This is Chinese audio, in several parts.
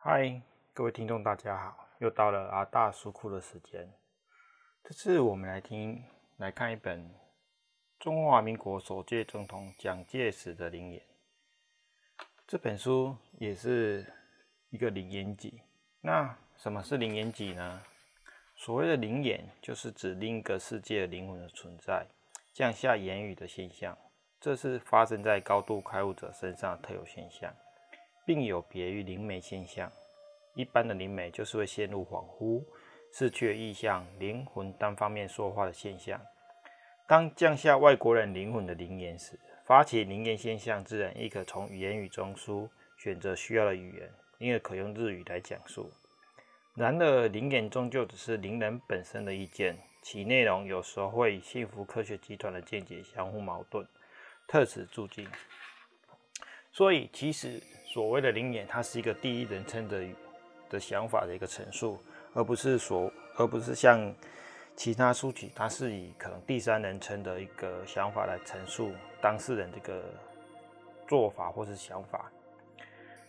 嗨，各位听众，大家好，又到了阿大书库的时间。这次我们来听来看一本中华民国首届总统蒋介石的灵言。这本书也是一个灵言集。那什么是灵言集呢？所谓的灵言，就是指另一个世界灵魂的存在，降下言语的现象。这是发生在高度开悟者身上的特有现象，并有别于灵媒现象。一般的灵媒就是会陷入恍惚、失去意象、灵魂单方面说话的现象。当降下外国人灵魂的灵言时，发起灵言现象之人亦可从言语中书选择需要的语言，因而可用日语来讲述。然而，灵言终究只是灵人本身的意见，其内容有时候会与幸福科学集团的见解相互矛盾。特此注记。所以，其实所谓的灵言，它是一个第一人称的的想法的一个陈述，而不是说，而不是像其他书籍，它是以可能第三人称的一个想法来陈述当事人这个做法或是想法。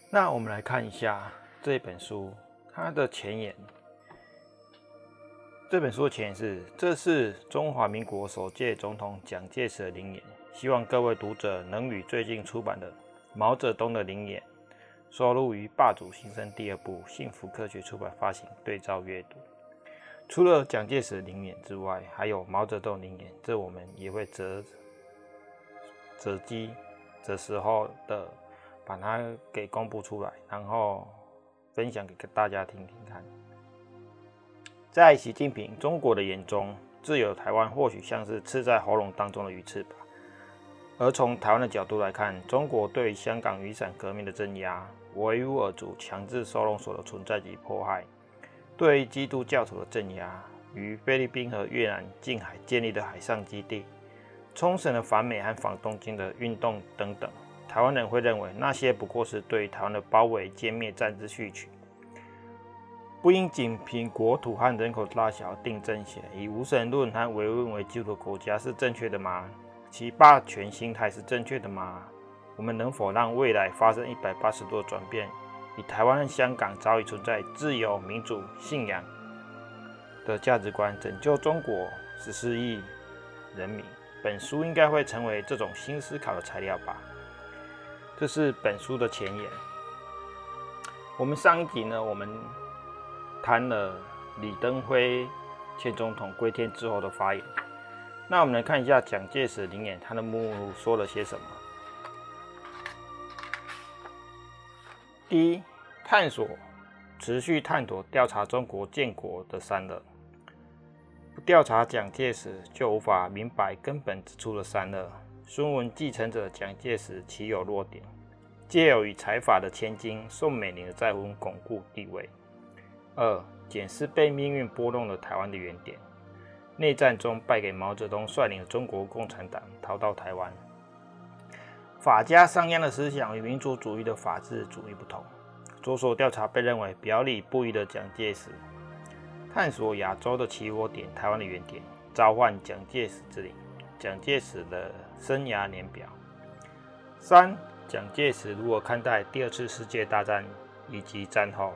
那我们来看一下这本书，它的前言。这本书的前言是：这是中华民国首届总统蒋介石的灵言。希望各位读者能与最近出版的毛泽东的灵言，收录于《霸主新生》第二部幸福科学出版发行对照阅读。除了蒋介石灵言之外，还有毛泽东灵言，这我们也会择择机这时候的把它给公布出来，然后分享给大家听听看。在习近平中国的眼中，自由台湾或许像是刺在喉咙当中的鱼刺吧。而从台湾的角度来看，中国对香港雨伞革命的镇压、维吾尔族强制收容所的存在及迫害、对基督教徒的镇压，与菲律宾和越南近海建立的海上基地、冲绳的反美和反东京的运动等等，台湾人会认为那些不过是对台湾的包围歼灭战之序曲，不应仅凭国土和人口大小定正协，以无神论和唯物为基础的国家是正确的吗？其霸权心态是正确的吗？我们能否让未来发生一百八十度的转变？以台湾香港早已存在自由、民主、信仰的价值观，拯救中国十四亿人民，本书应该会成为这种新思考的材料吧。这是本书的前言。我们上一集呢，我们谈了李登辉前总统归天之后的发言。那我们来看一下蒋介石灵言，他的目录说了些什么？第一，探索，持续探索调查中国建国的善恶。不调查蒋介石，就无法明白根本之处的善恶。孙文继承者蒋介石岂有弱点？借由与财阀的千金宋美龄的再婚巩固地位。二，检视被命运拨弄了台湾的原点。内战中败给毛泽东率领的中国共产党，逃到台湾。法家商鞅的思想与民族主义的法治主义不同。着手调查被认为表里不一的蒋介石，探索亚洲的起火点，台湾的原点，召唤蒋介石之灵，蒋介石的生涯年表。三，蒋介石如何看待第二次世界大战以及战后？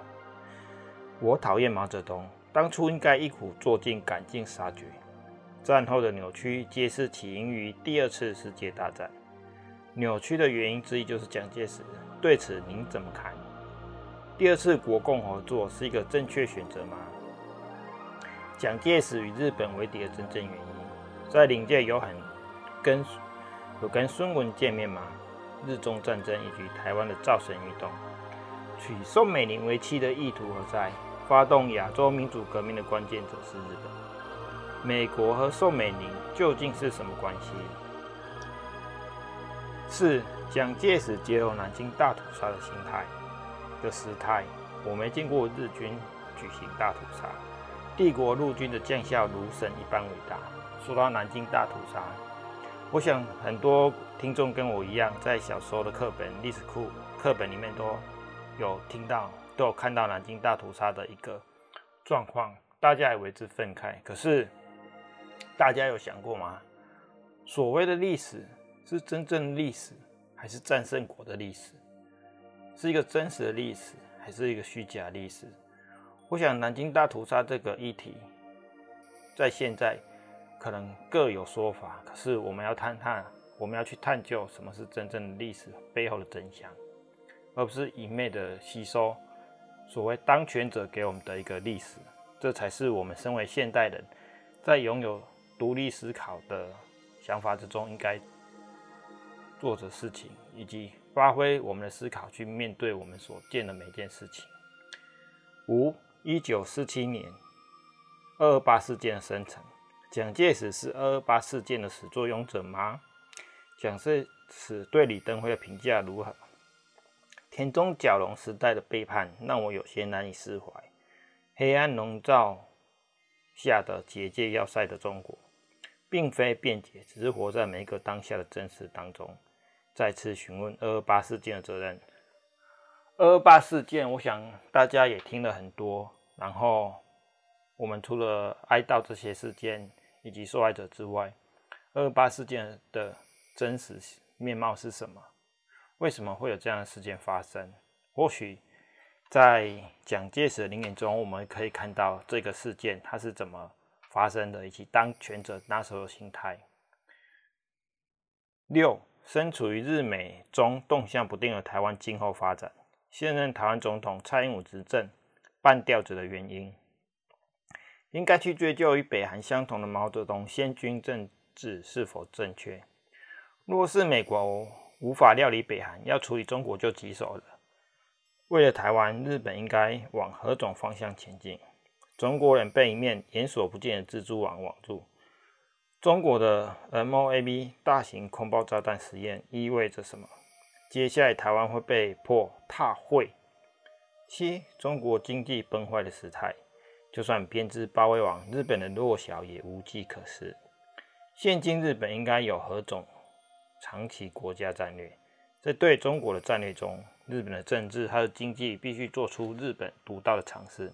我讨厌毛泽东。当初应该一鼓作气，赶尽杀绝。战后的扭曲皆是起因于第二次世界大战。扭曲的原因之一就是蒋介石。对此您怎么看？第二次国共合作是一个正确选择吗？蒋介石与日本为敌的真正原因，在领界有很跟有跟孙文见面吗？日中战争以及台湾的造神运动，娶宋美龄为妻的意图何在？发动亚洲民主革命的关键者是日本，美国和宋美龄究竟是什么关系？四蒋介石接受南京大屠杀的心态的时态。我没见过日军举行大屠杀，帝国陆军的将校如神一般伟大。说到南京大屠杀，我想很多听众跟我一样，在小时候的课本历史课课本里面都有听到。都有看到南京大屠杀的一个状况，大家也为之愤慨。可是，大家有想过吗？所谓的历史是真正历史，还是战胜国的历史？是一个真实的历史，还是一个虚假历史？我想南京大屠杀这个议题，在现在可能各有说法。可是我们要探探，我们要去探究什么是真正的历史背后的真相，而不是一昧的吸收所谓当权者给我们的一个历史。这才是我们身为现代人，在拥有独立思考的想法之中，应该做的事情，以及发挥我们的思考去面对我们所见的每件事情。五。一九四七年，二二八事件的生成，蒋介石是二二八事件的始作俑者吗？蒋介石对李登辉的评价如何？田中角荣时代的背叛让我有些难以释怀。黑暗笼罩下的结界要塞的中国，并非辩解，只是活在每一个当下的真实当中。再次询问二二八事件的责任。二二八事件，我想大家也听了很多。然后，我们除了哀悼这些事件以及受害者之外，二二八事件的真实面貌是什么？为什么会有这样的事件发生？或许在蒋介石的灵眼中，我们可以看到这个事件它是怎么发生的，以及当权者那时候的心态。六，身处于日美中动向不定的台湾今后发展。现任台湾总统蔡英文执政半吊子的原因，应该去追究与北韩相同的毛泽东先军政治是否正确？若是美国无法料理北韩，要处理中国就棘手了。为了台湾，日本应该往何种方向前进？中国人被一面眼所不见的蜘蛛网网住。中国的 MOAB 大型空爆炸弹实验意味着什么？接下来，台湾会被迫踏会。七，中国经济崩坏的时态，就算编织包围网，日本的弱小也无计可施。现今日本应该有何种长期国家战略？在对中国的战略中，日本的政治还有经济必须做出日本独到的尝试。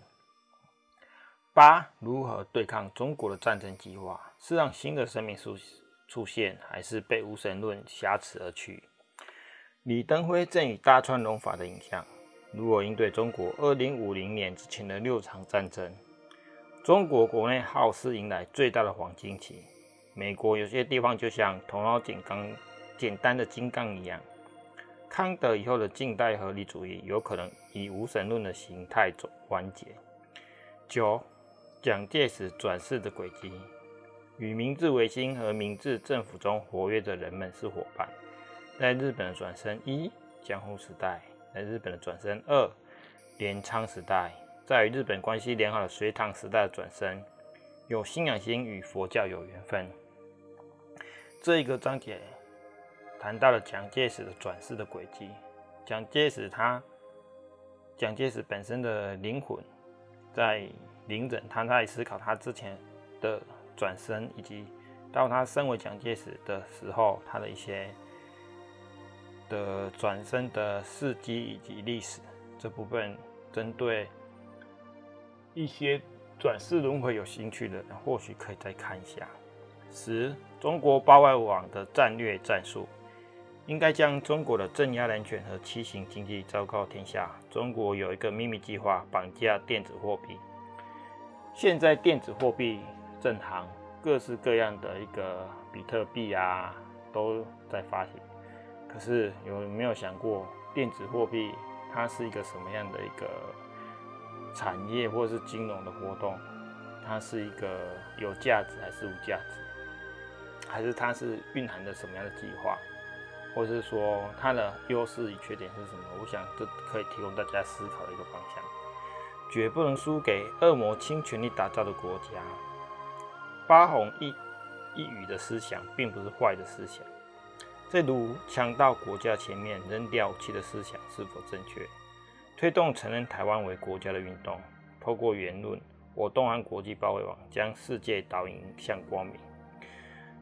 八，如何对抗中国的战争计划？是让新的生命出出现，还是被无神论挟持而去？李登辉赠予大川隆法的影像，如何应对中国二零五零年之前的六场战争？中国国内好似迎来最大的黄金期。美国有些地方就像头脑简刚简单的金刚一样。康德以后的近代合理主义有可能以无神论的形态走完结。九，蒋介石转世的轨迹，与明治维新和明治政府中活跃的人们是伙伴。在日本的转身一，江户时代；在日本的转身二，镰仓时代；在与日本关系良好的隋唐时代的转身，有信仰心与佛教有缘分。这一个章节谈到了蒋介石的转世的轨迹。蒋介石他，蒋介石本身的灵魂在临人，他在思考他之前的转身，以及到他身为蒋介石的时候，他的一些。的转生的事迹以及历史这部分，针对一些转世轮回有兴趣的人，或许可以再看一下。十，中国八外网的战略战术，应该将中国的镇压人权和畸形经济昭告天下。中国有一个秘密计划，绑架电子货币。现在电子货币正行，各式各样的一个比特币啊，都在发行。可是有没有想过，电子货币它是一个什么样的一个产业或是金融的活动？它是一个有价值还是无价值？还是它是蕴含着什么样的计划？或是说它的优势与缺点是什么？我想这可以提供大家思考的一个方向。绝不能输给恶魔倾全力打造的国家。八紘一一语的思想，并不是坏的思想。在如强盗国家前面扔掉武器的思想是否正确？推动承认台湾为国家的运动，透过言论，我东岸国际包围网将世界导引向光明。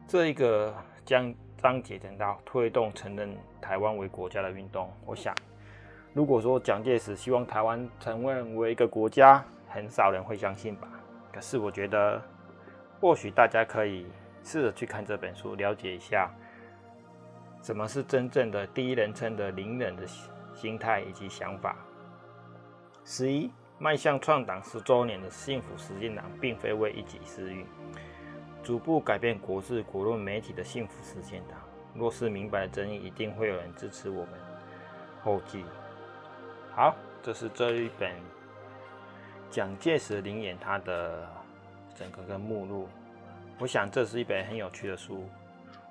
这一个将章节讲到推动承认台湾为国家的运动。我想，如果说蒋介石希望台湾承认为一个国家，很少人会相信吧。可是我觉得，或许大家可以试着去看这本书，了解一下。什么是真正的第一人称的灵人的心态以及想法？十一，迈向创党十周年的幸福实践党，并非为一己私欲，逐步改变国事、国论、媒体的幸福实现党。若是明白真意，一定会有人支持我们。后记。好，这是这一本蒋介石的灵言，它的整个的目录。我想这是一本很有趣的书。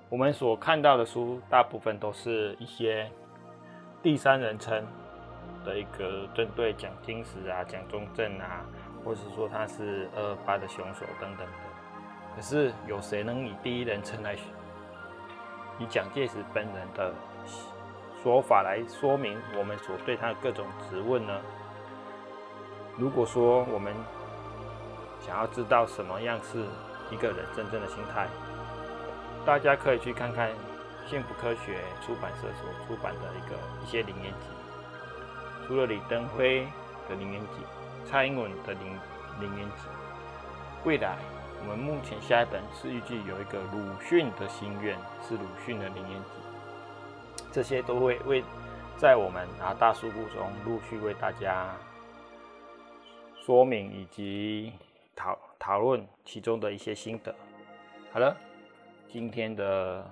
我们所看到的书，大部分都是一些第三人称的一个针对蒋经石啊、蒋中正啊，或者是说他是二二八的凶手等等。可是有谁能以第一人称来以蒋介石本人的说法来说明我们所对他的各种质问呢？如果说我们想要知道什么样是一个人真正的心态，大家可以去看看幸福科学出版社所出版的一个一些灵言集。除了李登辉的灵言集，蔡英文的灵灵言集，未来我们目前下一本是预计有一个鲁迅的心愿，是鲁迅的灵言集。这些都会为在我们啊大书库中陆续为大家说明以及讨讨论其中的一些心得。好了。今天的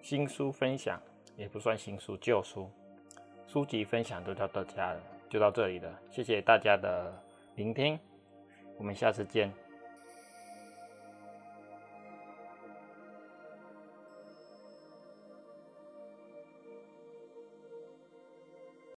新书分享也不算新书，旧书书籍分享都到大家了，就到这里了。谢谢大家的聆听，我们下次见。